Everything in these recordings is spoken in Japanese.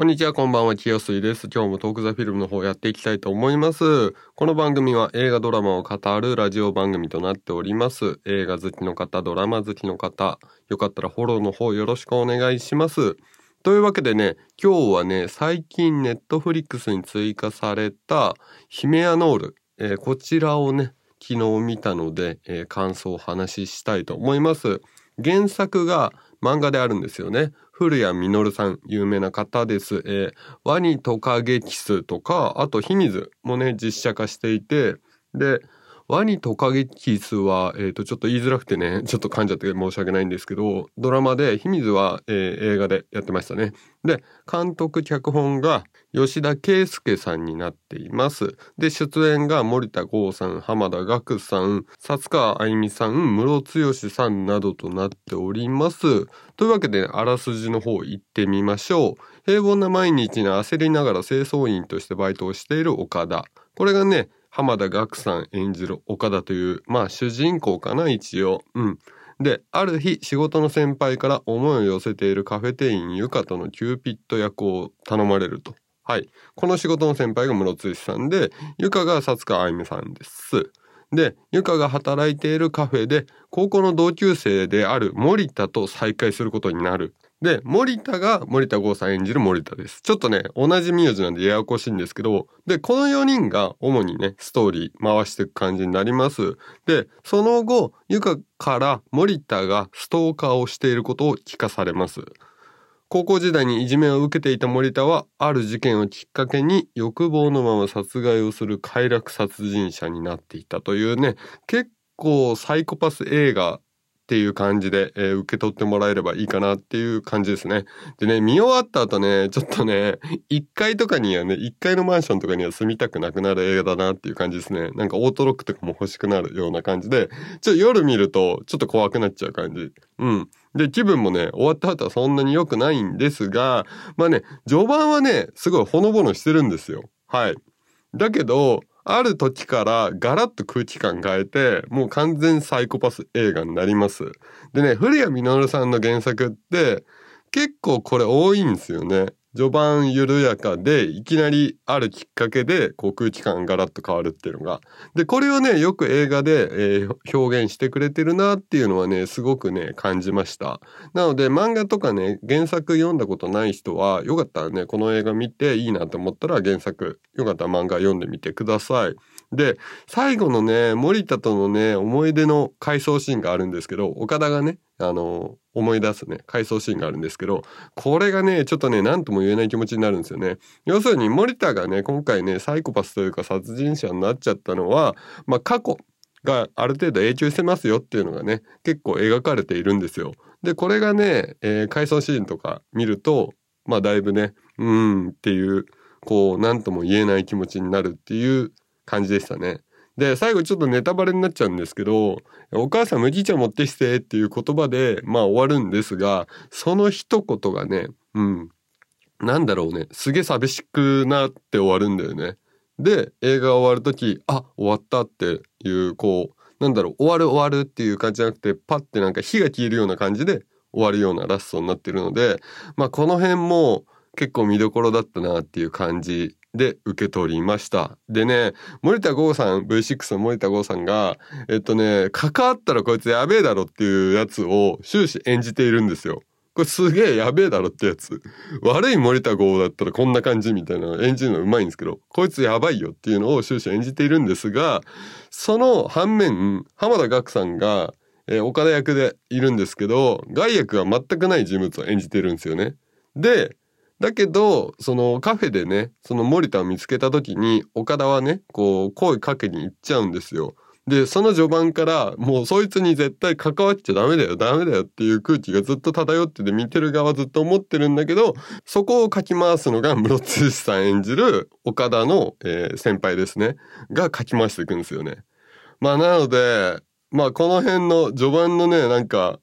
こんにちは、こんばんは、清水です。今日もトークザフィルムの方やっていきたいと思います。この番組は映画ドラマを語るラジオ番組となっております。映画好きの方、ドラマ好きの方、よかったらフォローの方よろしくお願いします。というわけでね、今日はね、最近ネットフリックスに追加されたヒメアノール、えーこちらをね、昨日見たので、えー感想をお話ししたいと思います。原作が漫画であるんですよね。古谷実さん、有名な方です。えーワニトカゲキスとか、あとヒミズもね、実写化していて、で、ワニトカゲキスは、えっ、と、ちょっと言いづらくてね、ちょっと噛んじゃって申し訳ないんですけど、ドラマで、秘密は、えー映画でやってましたね。で、監督、脚本が吉田圭介さんになっています。で、出演が森田剛さん、浜田岳さん、薩川あゆみさん、室剛さんなどとなっております。というわけで、あらすじの方行ってみましょう。平凡な毎日に焦りながら清掃員としてバイトをしている岡田。これがね、濱田岳さん演じる岡田という、まあ主人公かな、一応。うん。で、ある日、仕事の先輩から思いを寄せているカフェ店員ゆかとのキューピッド役を頼まれると。はい。この仕事の先輩がムロツさんで、ゆかが佐津川愛美さんです。で、ゆかが働いているカフェで、高校の同級生である森田と再会することになる。で、森田が森田剛さん演じる森田です。ちょっとね、同じ名字なんでややこしいんですけど、で、この4人が主にね、ストーリー回していく感じになります。で、その後、ゆかから森田がストーカーをしていることを聞かされます。高校時代にいじめを受けていた森田は、ある事件をきっかけに欲望のまま殺害をする快楽殺人者になっていたというね、結構サイコパス映画っていう感じで、えー受け取ってもらえればいいかなっていう感じですね。でね、見終わった後ね、ちょっとね、1階とかにはね、1階のマンションとかには住みたくなくなる映画だなっていう感じですね。なんかオートロックとかも欲しくなるような感じで、ちょっと夜見るとちょっと怖くなっちゃう感じ。うん。で、気分もね、終わった後はそんなに良くないんですが、まあね、序盤はね、すごいほのぼのしてるんですよ。はい。だけど、ある時からガラッと空気感変えて、もう完全サイコパス映画になります。でね、古谷実さんの原作って、結構これ多いんですよね。序盤緩やかで、いきなりあるきっかけで、こう空気感がガラッと変わるっていうのが。で、これをね、よく映画で、えー表現してくれてるなっていうのはね、すごくね、感じました。なので、漫画とかね、原作読んだことない人は、よかったらね、この映画見ていいなと思ったら原作、よかったら漫画読んでみてください。で、最後のね、森田とのね、思い出の回想シーンがあるんですけど、岡田がね、あの、思い出すね、回想シーンがあるんですけど、これがね、ちょっとね、何とも言えない気持ちになるんですよね。要するに森田がね、今回ね、サイコパスというか殺人者になっちゃったのは、まあ過去がある程度影響してますよっていうのがね、結構描かれているんですよ。で、これがね、えー回想シーンとか見ると、まあだいぶね、うーんっていう、こう、何とも言えない気持ちになるっていう感じでしたね。で、最後ちょっとネタバレになっちゃうんですけど、お母さん麦茶持ってきてっていう言葉で、まあ終わるんですが、その一言がね、うん、なんだろうね、すげえ寂しくなって終わるんだよね。で、映画終わるとき、あ、終わったっていう、こう、なんだろう、終わる終わるっていう感じじゃなくて、パッてなんか火が消えるような感じで終わるようなラストになってるので、まあこの辺も結構見どころだったなっていう感じで受け取りました。でね、森田剛さん、V6 の森田剛さんが、えっとね、関わったらこいつやべえだろっていうやつを終始演じているんですよ。これすげえやべえだろってやつ。悪い森田剛だったらこんな感じみたいな演じるのうまいんですけど、こいつやばいよっていうのを終始演じているんですが、その反面、浜田岳さんが、えー岡田役でいるんですけど、害悪が全くない人物を演じてるんですよね。で、だけど、そのカフェでね、その森田を見つけた時に、岡田はね、こう、声かけに行っちゃうんですよ。で、その序盤から、もうそいつに絶対関わっちゃダメだよ、ダメだよっていう空気がずっと漂ってて、見てる側ずっと思ってるんだけど、そこをかき回すのが 室津さん演じる岡田の、えー先輩ですね。がかき回していくんですよね。まあなので、まあこの辺の序盤のね、なんか、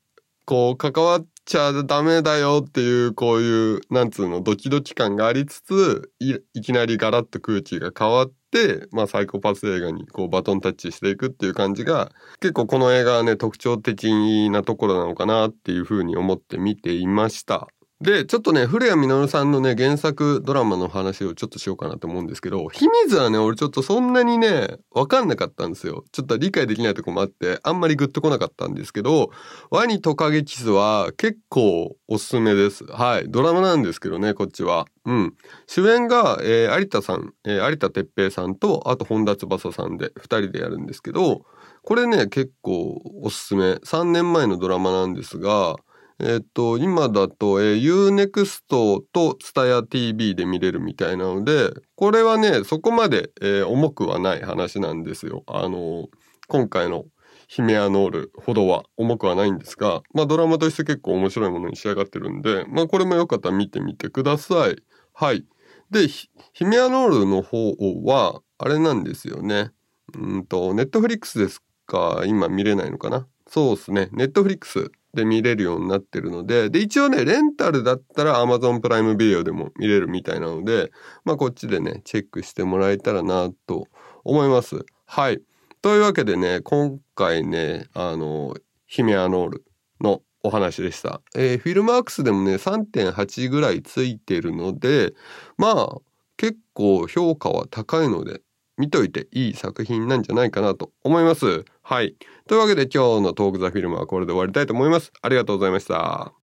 こう関わっちゃダメだよっていうこういうなんつうのドキドキ感がありつついいきなりガラッと空気が変わってまあサイコパス映画にこうバトンタッチしていくっていう感じが結構この映画はね特徴的なところなのかなっていうふうに思って見ていました。で、ちょっとね、古谷実さんのね、原作ドラマの話をちょっとしようかなと思うんですけど、秘密はね、俺ちょっとそんなにね、わかんなかったんですよ。ちょっと理解できないとこもあって、あんまりグッとこなかったんですけど、ワニトカゲキスは結構おすすめです。はい。ドラマなんですけどね、こっちは。うん。主演が、えー、有田さん、えー、有田哲平さんと、あと本田翼さんで、二人でやるんですけど、これね、結構おすすめ。3年前のドラマなんですが、えっと、今だと、えー、Unext と TSUTAYA.TV で見れるみたいなので、これはね、そこまで、えー、重くはない話なんですよ。あの今回のヒメアノールほどは重くはないんですが、まあドラマとして結構面白いものに仕上がってるんで、まあこれもよかったら見てみてください。はい。で、ヒメアノールの方は、あれなんですよね。うんと、ネットフリックスですか、今見れないのかな？そうですね。ネットフリックスで見れるようになってるので、で、一応ね、レンタルだったら Amazon プライムビデオでも見れるみたいなので、まあこっちでね、チェックしてもらえたらなと思います。はい。というわけでね、今回ね、あの、ヒメアノールのお話でした。えー、フィルマークスでもね、3.8ぐらいついてるので、まあ、結構評価は高いので、見といていい作品なんじゃないかなと思います。はい。というわけで今日のトークザフィルムはこれで終わりたいと思います。ありがとうございました。